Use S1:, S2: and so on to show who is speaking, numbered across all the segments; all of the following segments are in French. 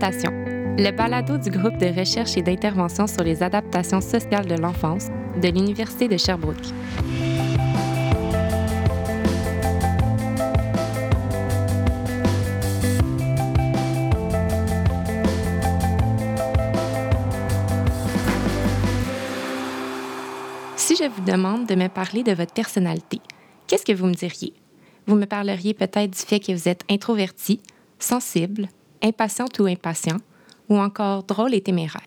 S1: Le balado du groupe de recherche et d'intervention sur les adaptations sociales de l'enfance de l'Université de Sherbrooke. Si je vous demande de me parler de votre personnalité, qu'est-ce que vous me diriez? Vous me parleriez peut-être du fait que vous êtes introverti, sensible, impatiente ou impatient, ou encore drôle et téméraire.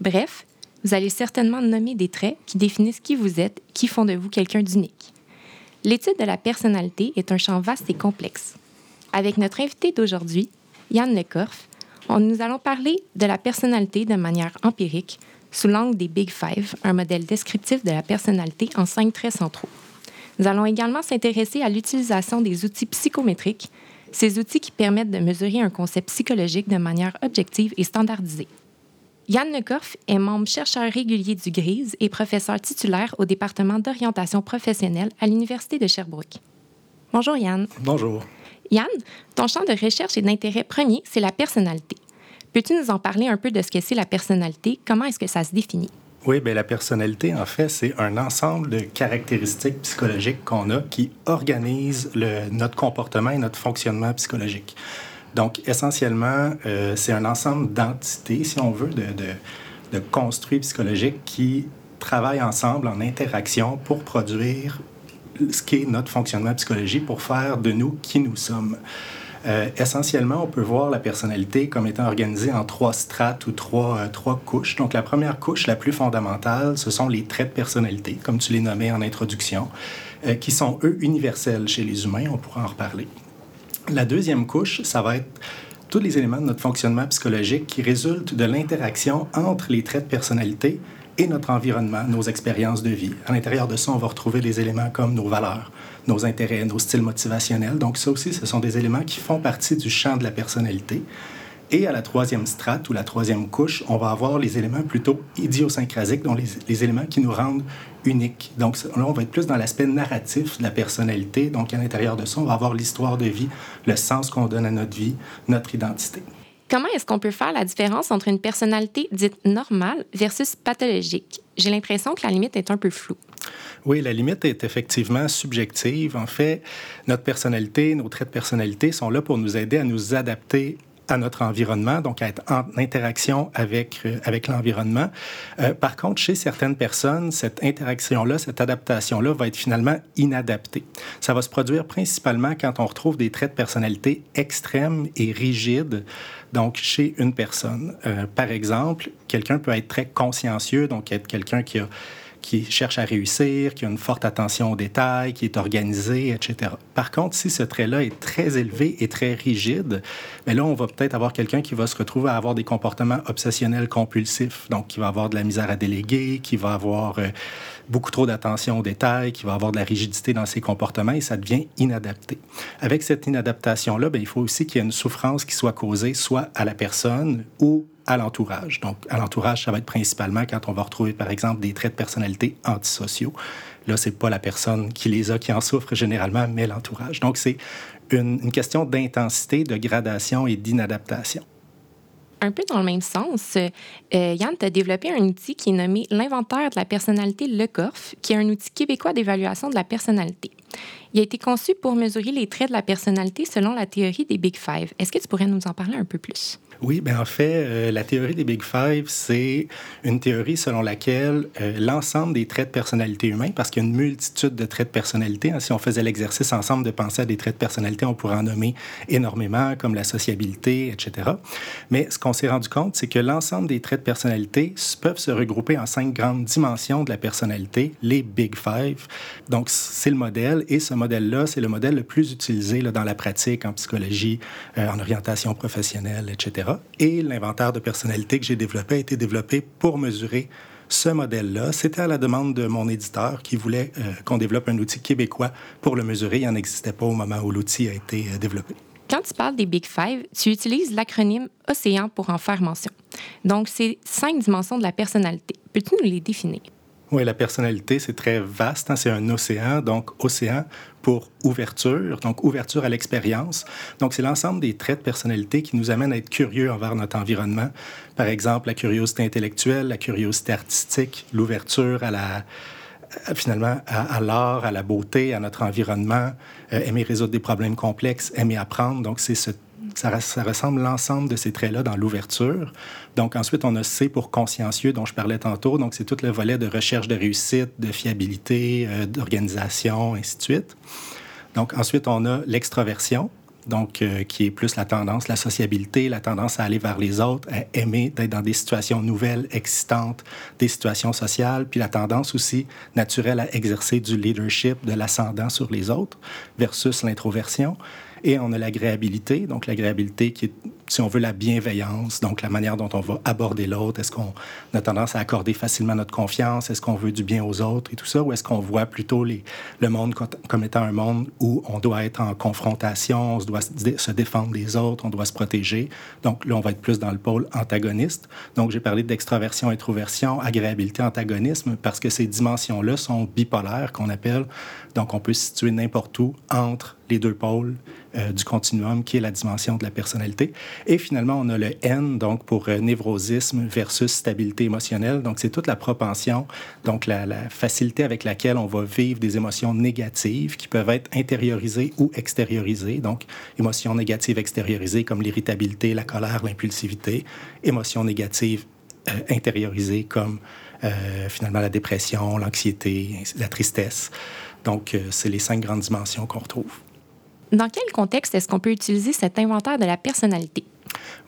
S1: Bref, vous allez certainement nommer des traits qui définissent qui vous êtes, qui font de vous quelqu'un d'unique. L'étude de la personnalité est un champ vaste et complexe. Avec notre invité d'aujourd'hui, Yann Lecorf, nous allons parler de la personnalité de manière empirique sous l'angle des Big Five, un modèle descriptif de la personnalité en cinq traits centraux. Nous allons également s'intéresser à l'utilisation des outils psychométriques, ces outils qui permettent de mesurer un concept psychologique de manière objective et standardisée. Yann Lecorf est membre chercheur régulier du GRISE et professeur titulaire au département d'orientation professionnelle à l'Université de Sherbrooke. Bonjour Yann.
S2: Bonjour.
S1: Yann, ton champ de recherche et d'intérêt premier, c'est la personnalité. Peux-tu nous en parler un peu de ce que c'est la personnalité? Comment est-ce que ça se définit?
S2: Oui, bien, la personnalité, en fait, c'est un ensemble de caractéristiques psychologiques qu'on a qui organisent notre comportement et notre fonctionnement psychologique. Donc, essentiellement, euh, c'est un ensemble d'entités, si on veut, de, de, de construits psychologiques qui travaillent ensemble en interaction pour produire ce qu'est notre fonctionnement psychologique, pour faire de nous qui nous sommes. Euh, essentiellement, on peut voir la personnalité comme étant organisée en trois strates ou trois, euh, trois couches. Donc, la première couche, la plus fondamentale, ce sont les traits de personnalité, comme tu les nommais en introduction, euh, qui sont, eux, universels chez les humains. On pourra en reparler. La deuxième couche, ça va être tous les éléments de notre fonctionnement psychologique qui résultent de l'interaction entre les traits de personnalité et notre environnement, nos expériences de vie. À l'intérieur de ça, on va retrouver des éléments comme nos valeurs, nos intérêts, nos styles motivationnels. Donc ça aussi, ce sont des éléments qui font partie du champ de la personnalité. Et à la troisième strate ou la troisième couche, on va avoir les éléments plutôt idiosyncrasiques, donc les, les éléments qui nous rendent uniques. Donc là, on va être plus dans l'aspect narratif de la personnalité. Donc à l'intérieur de ça, on va avoir l'histoire de vie, le sens qu'on donne à notre vie, notre identité.
S1: Comment est-ce qu'on peut faire la différence entre une personnalité dite normale versus pathologique? J'ai l'impression que la limite est un peu floue.
S2: Oui, la limite est effectivement subjective. En fait, notre personnalité, nos traits de personnalité sont là pour nous aider à nous adapter à notre environnement, donc à être en interaction avec, euh, avec l'environnement. Euh, par contre, chez certaines personnes, cette interaction-là, cette adaptation-là va être finalement inadaptée. Ça va se produire principalement quand on retrouve des traits de personnalité extrêmes et rigides, donc chez une personne. Euh, par exemple, quelqu'un peut être très consciencieux, donc être quelqu'un qui a qui cherche à réussir, qui a une forte attention aux détails, qui est organisé, etc. Par contre, si ce trait-là est très élevé et très rigide, mais là, on va peut-être avoir quelqu'un qui va se retrouver à avoir des comportements obsessionnels compulsifs, donc qui va avoir de la misère à déléguer, qui va avoir euh, beaucoup trop d'attention aux détails, qui va avoir de la rigidité dans ses comportements et ça devient inadapté. Avec cette inadaptation-là, ben, il faut aussi qu'il y ait une souffrance qui soit causée soit à la personne ou à l'entourage. Donc, à l'entourage, ça va être principalement quand on va retrouver, par exemple, des traits de personnalité antisociaux. Là, c'est pas la personne qui les a qui en souffre généralement, mais l'entourage. Donc, c'est une, question d'intensité, de gradation et d'inadaptation
S1: un peu dans le même sens, euh, Yann, tu as développé un outil qui est nommé l'inventaire de la personnalité Le Corf, qui est un outil québécois d'évaluation de la personnalité. Il a été conçu pour mesurer les traits de la personnalité selon la théorie des Big Five. Est-ce que tu pourrais nous en parler un peu plus?
S2: Oui, bien en fait, euh, la théorie des Big Five, c'est une théorie selon laquelle euh, l'ensemble des traits de personnalité humains, parce qu'il y a une multitude de traits de personnalité, hein, si on faisait l'exercice ensemble de penser à des traits de personnalité, on pourrait en nommer énormément, comme la sociabilité, etc. Mais ce qu'on s'est rendu compte, c'est que l'ensemble des traits de personnalité peuvent se regrouper en cinq grandes dimensions de la personnalité, les Big Five. Donc, c'est le modèle, et ce modèle-là, c'est le modèle le plus utilisé dans la pratique, en psychologie, euh, en orientation professionnelle, etc. Et l'inventaire de personnalité que j'ai développé a été développé pour mesurer ce modèle-là. C'était à la demande de mon éditeur qui voulait euh, qu'on développe un outil québécois pour le mesurer. Il n'en existait pas au moment où l'outil a été euh, développé.
S1: Quand tu parles des Big Five, tu utilises l'acronyme OCEAN pour en faire mention. Donc, c'est cinq dimensions de la personnalité. Peux-tu nous les définir?
S2: Oui, la personnalité, c'est très vaste. Hein. C'est un océan. Donc, océan pour ouverture, donc ouverture à l'expérience. Donc, c'est l'ensemble des traits de personnalité qui nous amènent à être curieux envers notre environnement. Par exemple, la curiosité intellectuelle, la curiosité artistique, l'ouverture à la finalement à, l'art, à la beauté, à notre environnement, euh, aimer résoudre des problèmes complexes, aimer apprendre. Donc, c'est ce ça, ça, ressemble l'ensemble de ces traits-là dans l'ouverture. Donc ensuite, on a C pour consciencieux dont je parlais tantôt. Donc c'est tout le volet de recherche de réussite, de fiabilité, euh, d'organisation, ainsi de suite. Donc ensuite, on a l'extraversion. Donc, euh, qui est plus la tendance, la sociabilité, la tendance à aller vers les autres, à aimer, d'être dans des situations nouvelles, excitantes, des situations sociales, puis la tendance aussi naturelle à exercer du leadership, de l'ascendant sur les autres, versus l'introversion. Et on a l'agréabilité, donc l'agréabilité qui est, si on veut, la bienveillance, donc la manière dont on va aborder l'autre. Est-ce qu'on a tendance à accorder facilement notre confiance? Est-ce qu'on veut du bien aux autres et tout ça? Ou est-ce qu'on voit plutôt le monde comme étant un monde où on doit être en confrontation, on doit se défendre des autres, on doit se protéger? Donc là, on va être plus dans le pôle antagoniste. Donc j'ai parlé d'extraversion, introversion, agréabilité, antagonisme, parce que ces dimensions-là sont bipolaires, qu'on appelle. Donc on peut se situer n'importe où entre les deux pôles euh, du continuum qui est la dimension de la personnalité. Et finalement, on a le N, donc pour euh, névrosisme versus stabilité émotionnelle. Donc, c'est toute la propension, donc la, facilité avec laquelle on va vivre des émotions négatives qui peuvent être intériorisées ou extériorisées. Donc, émotions négatives extériorisées comme l'irritabilité, la colère, l'impulsivité. Émotions négatives euh, intériorisées comme finalement la dépression, l'anxiété, la tristesse. Donc, c'est les cinq grandes dimensions qu'on retrouve.
S1: Dans quel contexte est-ce qu'on peut utiliser cet inventaire de la personnalité?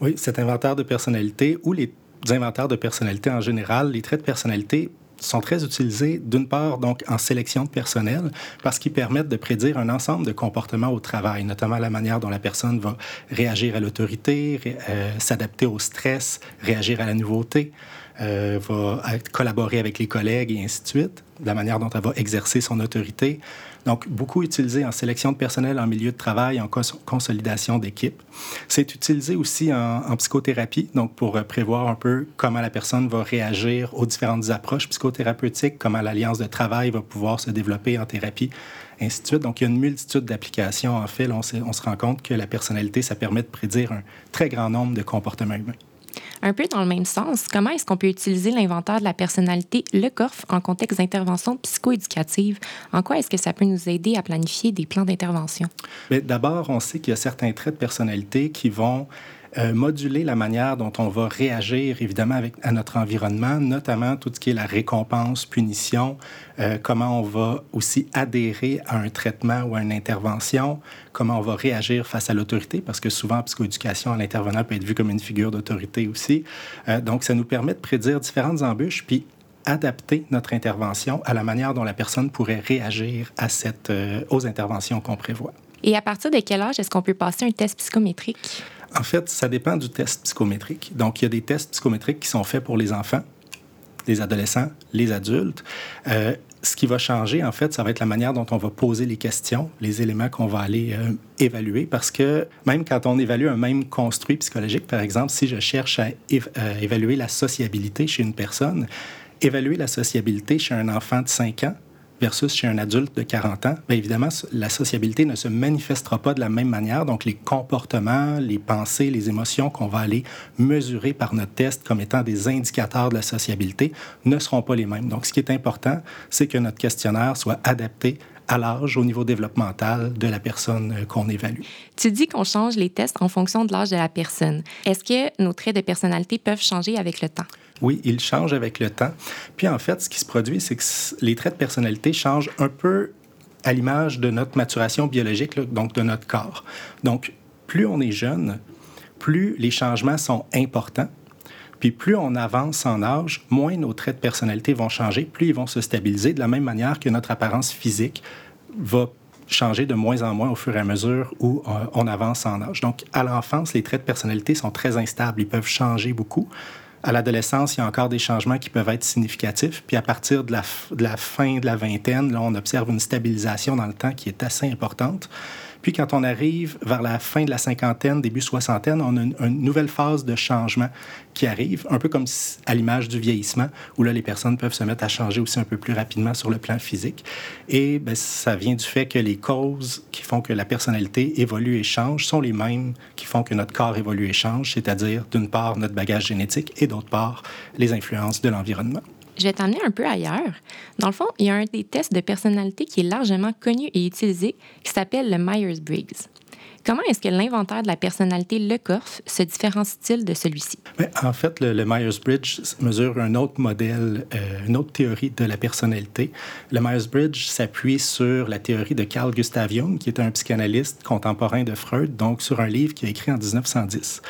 S2: Oui, cet inventaire de personnalité ou les inventaires de personnalité en général, les traits de personnalité sont très utilisés, d'une part, donc en sélection de personnel, parce qu'ils permettent de prédire un ensemble de comportements au travail, notamment la manière dont la personne va réagir à l'autorité, euh, s'adapter au stress, réagir à la nouveauté, euh, va collaborer avec les collègues et ainsi de suite, la manière dont elle va exercer son autorité. Donc, beaucoup utilisé en sélection de personnel en milieu de travail, en consolidation d'équipe. C'est utilisé aussi en, psychothérapie, donc pour euh, prévoir un peu comment la personne va réagir aux différentes approches psychothérapeutiques, comment l'alliance de travail va pouvoir se développer en thérapie, ainsi de suite. Donc, il y a une multitude d'applications. En fait, on, on se rend compte que la personnalité, ça permet de prédire un très grand nombre de comportements humains.
S1: Un peu dans le même sens, comment est-ce qu'on peut utiliser l'inventaire de la personnalité, le CORF, en contexte d'intervention psychoéducative? En quoi est-ce que ça peut nous aider à planifier des plans d'intervention?
S2: D'abord, on sait qu'il y a certains traits de personnalité qui vont euh, moduler la manière dont on va réagir, évidemment, avec, à notre environnement, notamment tout ce qui est la récompense, punition, euh, comment on va aussi adhérer à un traitement ou à une intervention, comment on va réagir face à l'autorité, parce que souvent, en psychoéducation, l'intervenant peut être vu comme une figure d'autorité aussi. Euh, donc, ça nous permet de prédire différentes embûches, puis adapter notre intervention à la manière dont la personne pourrait réagir à cette, aux interventions qu'on prévoit.
S1: Et à partir de quel âge est-ce qu'on peut passer un test psychométrique?
S2: En fait, ça dépend du test psychométrique. Donc, il y a des tests psychométriques qui sont faits pour les enfants, les adolescents, les adultes. Euh, ce qui va changer, en fait, ça va être la manière dont on va poser les questions, les éléments qu'on va aller euh, évaluer, parce que même quand on évalue un même construit psychologique, par exemple, si je cherche à euh, évaluer la sociabilité chez une personne, évaluer la sociabilité chez un enfant de 5 ans, versus chez un adulte de 40 ans, bien évidemment, la sociabilité ne se manifestera pas de la même manière. Donc, les comportements, les pensées, les émotions qu'on va aller mesurer par notre test comme étant des indicateurs de la sociabilité ne seront pas les mêmes. Donc, ce qui est important, c'est que notre questionnaire soit adapté à l'âge, au niveau développemental de la personne euh, qu'on évalue.
S1: Tu dis qu'on change les tests en fonction de l'âge de la personne. Est-ce que nos traits de personnalité peuvent changer avec le temps?
S2: Oui, ils changent avec le temps. Puis en fait, ce qui se produit, c'est que les traits de personnalité changent un peu à l'image de notre maturation biologique, donc de notre corps. Donc, plus on est jeune, plus les changements sont importants. Puis plus on avance en âge, moins nos traits de personnalité vont changer, plus ils vont se stabiliser, de la même manière que notre apparence physique va changer de moins en moins au fur et à mesure où euh, on avance en âge. Donc, à l'enfance, les traits de personnalité sont très instables, ils peuvent changer beaucoup. À l'adolescence, il y a encore des changements qui peuvent être significatifs. Puis à partir de la, de la fin de la vingtaine, là, on observe une stabilisation dans le temps qui est assez importante. Puis quand on arrive vers la fin de la cinquantaine, début soixantaine, on a une, nouvelle phase de changement qui arrive, un peu comme à l'image du vieillissement, où là, les personnes peuvent se mettre à changer aussi un peu plus rapidement sur le plan physique. Et bien, ça vient du fait que les causes qui font que la personnalité évolue et change sont les mêmes qui font que notre corps évolue et change, c'est-à-dire d'une part notre bagage génétique et d'autre part les influences de l'environnement.
S1: Je vais t'emmener un peu ailleurs. Dans le fond, il y a un des tests de personnalité qui est largement connu et utilisé qui s'appelle le Myers-Briggs. Comment est-ce que l'inventaire de la personnalité Le Corf se différencie-t-il de celui-ci?
S2: En fait, le, Myers-Briggs mesure un autre modèle, euh, une autre théorie de la personnalité. Le Myers-Briggs s'appuie sur la théorie de Carl Gustav Jung, qui est un psychanalyste contemporain de Freud, donc sur un livre qu'il a écrit en 1910.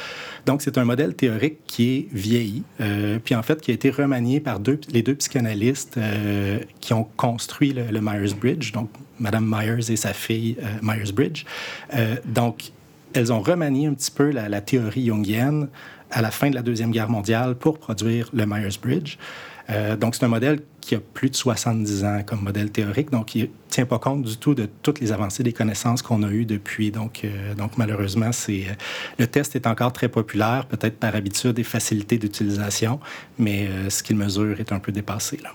S2: Donc, c'est un modèle théorique qui est vieilli, euh, puis en fait qui a été remanié par les deux psychanalystes euh, qui ont construit le, Myers-Briggs, donc Madame Myers et sa fille Myers-Briggs. Euh, donc, elles ont remanié un petit peu la, théorie jungienne à la fin de la Deuxième Guerre mondiale pour produire le Myers-Briggs. Euh, donc, c'est un modèle qui a plus de 70 ans comme modèle théorique, donc il ne tient pas compte du tout de toutes les avancées des connaissances qu'on a eues depuis. Donc, euh, malheureusement, euh, le test est encore très populaire, peut-être par habitude et facilité d'utilisation, mais ce qu'il mesure est un peu dépassé. Là.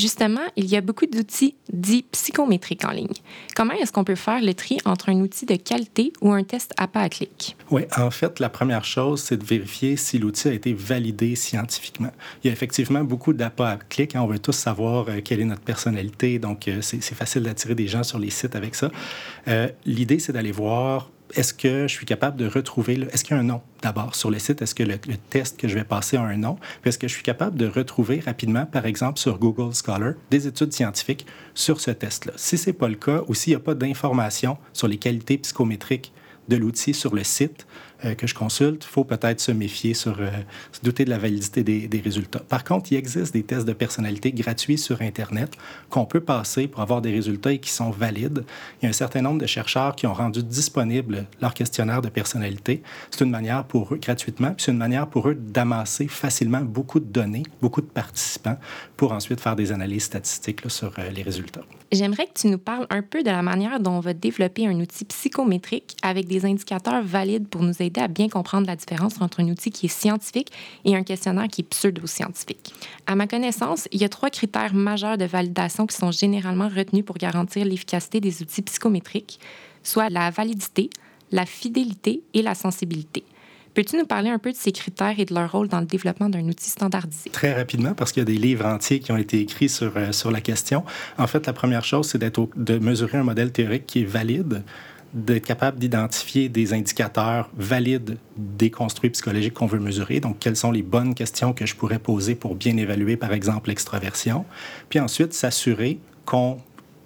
S1: Justement, il y a beaucoup d'outils dits psychométriques en ligne. Comment est-ce qu'on peut faire le tri entre un outil de qualité ou un test à pas à clic?
S2: Oui, en fait, la première chose, c'est de vérifier si l'outil a été validé scientifiquement. Il y a effectivement beaucoup d'appâts à clic. Hein. On veut tous savoir euh, quelle est notre personnalité, donc euh, c'est facile d'attirer des gens sur les sites avec ça. Euh, L'idée, c'est d'aller voir est-ce que je suis capable de retrouver, est-ce qu'il y a un nom d'abord sur le site? Est-ce que le, test que je vais passer a un nom? Puis est-ce que je suis capable de retrouver rapidement, par exemple, sur Google Scholar, des études scientifiques sur ce test-là? Si ce n'est pas le cas ou s'il n'y a pas d'informations sur les qualités psychométriques de l'outil sur le site, euh, que je consulte, il faut peut-être se méfier, sur, euh, se douter de la validité des, résultats. Par contre, il existe des tests de personnalité gratuits sur Internet qu'on peut passer pour avoir des résultats et qui sont valides. Il y a un certain nombre de chercheurs qui ont rendu disponible leur questionnaire de personnalité. C'est une manière pour eux, gratuitement, puis c'est une manière pour eux d'amasser facilement beaucoup de données, beaucoup de participants, pour ensuite faire des analyses statistiques sur euh, les résultats.
S1: J'aimerais que tu nous parles un peu de la manière dont on va développer un outil psychométrique avec des indicateurs valides pour nous aider à bien comprendre la différence entre un outil qui est scientifique et un questionnaire qui est pseudo-scientifique. À ma connaissance, il y a trois critères majeurs de validation qui sont généralement retenus pour garantir l'efficacité des outils psychométriques, soit la validité, la fidélité et la sensibilité. Peux-tu nous parler un peu de ces critères et de leur rôle dans le développement d'un outil standardisé?
S2: Très rapidement, parce qu'il y a des livres entiers qui ont été écrits sur, euh, sur la question. En fait, la première chose, c'est de mesurer un modèle théorique qui est valide d'être capable d'identifier des indicateurs valides des construits psychologiques qu'on veut mesurer. Donc, quelles sont les bonnes questions que je pourrais poser pour bien évaluer, par exemple, l'extraversion. Puis ensuite, s'assurer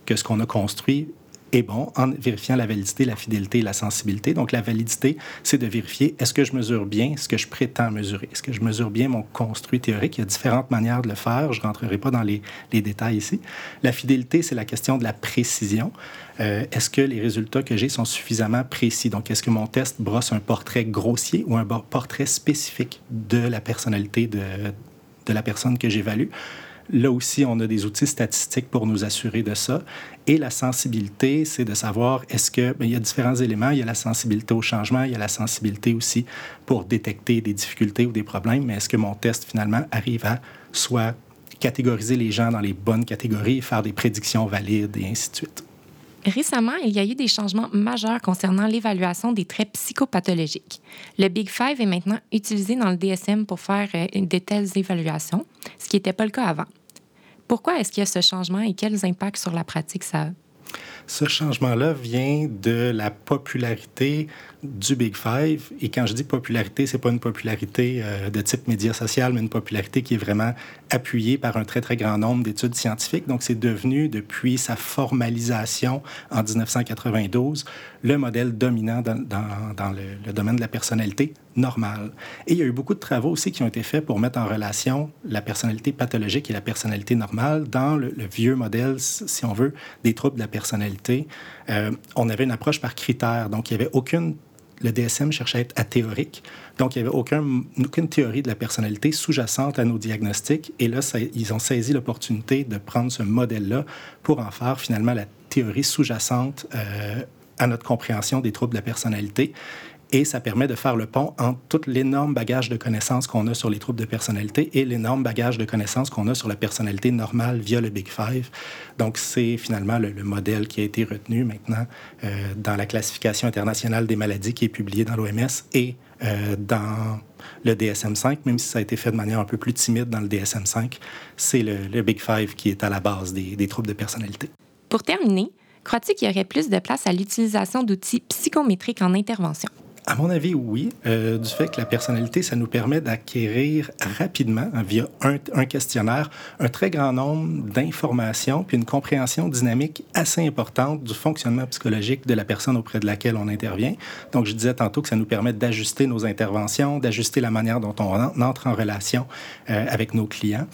S2: que ce qu'on a construit est bon en vérifiant la validité, la fidélité et la sensibilité. Donc, la validité, c'est de vérifier est-ce que je mesure bien ce que je prétends mesurer? Est-ce que je mesure bien mon construit théorique? Il y a différentes manières de le faire. Je ne rentrerai pas dans les, détails ici. La fidélité, c'est la question de la précision. Euh, est-ce que les résultats que j'ai sont suffisamment précis? Donc, est-ce que mon test brosse un portrait grossier ou un portrait spécifique de la personnalité de la personne que j'évalue? Là aussi, on a des outils statistiques pour nous assurer de ça. Et la sensibilité, c'est de savoir est-ce que bien, il y a différents éléments. Il y a la sensibilité au changement, il y a la sensibilité aussi pour détecter des difficultés ou des problèmes. Mais est-ce que mon test finalement arrive à soit catégoriser les gens dans les bonnes catégories, faire des prédictions valides et ainsi de suite?
S1: Récemment, il y a eu des changements majeurs concernant l'évaluation des traits psychopathologiques. Le Big Five est maintenant utilisé dans le DSM pour faire euh, de telles évaluations, ce qui n'était pas le cas avant. Pourquoi est-ce qu'il y a ce changement et quels impacts sur la pratique ça a?
S2: Ce changement-là vient de la popularité du Big Five. Et quand je dis popularité, c'est pas une popularité euh, de type média social, mais une popularité qui est vraiment appuyée par un très, très grand nombre d'études scientifiques. Donc, c'est devenu, depuis sa formalisation en 1992, le modèle dominant dans, le, domaine de la personnalité normale. Et il y a eu beaucoup de travaux aussi qui ont été faits pour mettre en relation la personnalité pathologique et la personnalité normale dans le, vieux modèle, si on veut, des troubles de la personnalité. Euh, on avait une approche par critères. Donc, il n'y avait aucune le DSM cherchait à être athéorique. Donc, il n'y avait aucun, aucune théorie de la personnalité sous-jacente à nos diagnostics. Et là, ils ont saisi l'opportunité de prendre ce modèle-là pour en faire finalement la théorie sous-jacente euh, à notre compréhension des troubles de la personnalité. Et ça permet de faire le pont entre tout l'énorme bagage de connaissances qu'on a sur les troubles de personnalité et l'énorme bagage de connaissances qu'on a sur la personnalité normale via le Big Five. Donc, c'est finalement le, modèle qui a été retenu maintenant euh, dans la classification internationale des maladies qui est publiée dans l'OMS et euh, dans le DSM-5, même si ça a été fait de manière un peu plus timide dans le DSM-5. C'est le, Big Five qui est à la base des, des troubles de personnalité.
S1: Pour terminer, crois-tu qu'il y aurait plus de place à l'utilisation d'outils psychométriques en intervention?
S2: À mon avis, oui, euh, du fait que la personnalité, ça nous permet d'acquérir rapidement, hein, via un, un, questionnaire, un très grand nombre d'informations, puis une compréhension dynamique assez importante du fonctionnement psychologique de la personne auprès de laquelle on intervient. Donc, je disais tantôt que ça nous permet d'ajuster nos interventions, d'ajuster la manière dont on entre en relation euh, avec nos clients.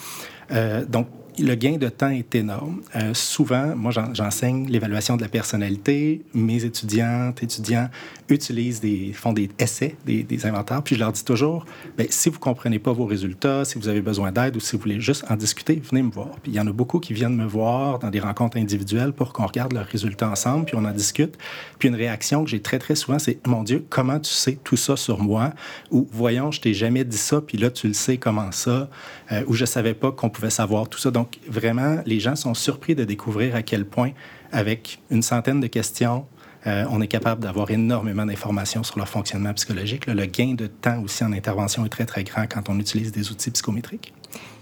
S2: Euh, donc, le gain de temps est énorme. Euh, souvent, moi, j'enseigne l'évaluation de la personnalité. Mes étudiantes, étudiants utilisent des, font des essais, des, inventaires, puis je leur dis toujours, bien, si vous comprenez pas vos résultats, si vous avez besoin d'aide ou si vous voulez juste en discuter, venez me voir. Puis il y en a beaucoup qui viennent me voir dans des rencontres individuelles pour qu'on regarde leurs résultats ensemble, puis on en discute. Puis une réaction que j'ai très, très souvent, c'est, mon Dieu, comment tu sais tout ça sur moi? Ou, voyons, je t'ai jamais dit ça, puis là, tu le sais comment ça? Euh, ou je savais pas qu'on pouvait savoir tout ça. Donc, vraiment, les gens sont surpris de découvrir à quel point, avec une centaine de questions, euh, on est capable d'avoir énormément d'informations sur leur fonctionnement psychologique. le gain de temps aussi en intervention est très, très grand quand on utilise des outils psychométriques.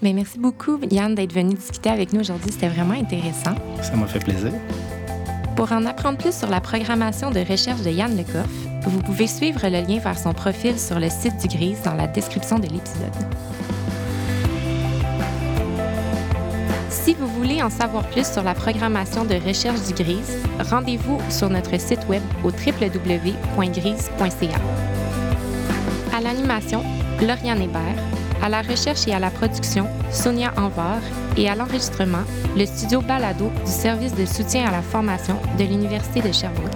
S1: Mais merci beaucoup, Yann, d'être venu discuter avec nous aujourd'hui. C'était vraiment intéressant.
S2: Ça m'a fait plaisir.
S1: Pour en apprendre plus sur la programmation de recherche de Yann Lecoff, vous pouvez suivre le lien vers son profil sur le site du GRISE dans la description de l'épisode. Si vous voulez en savoir plus sur la programmation de recherche du GRISE, rendez-vous sur notre site web au www.grise.ca. À l'animation, Lauriane Hébert. À la recherche et à la production, Sonia Anvar. Et à l'enregistrement, le studio Balado du service de soutien à la formation de l'Université de Sherbrooke.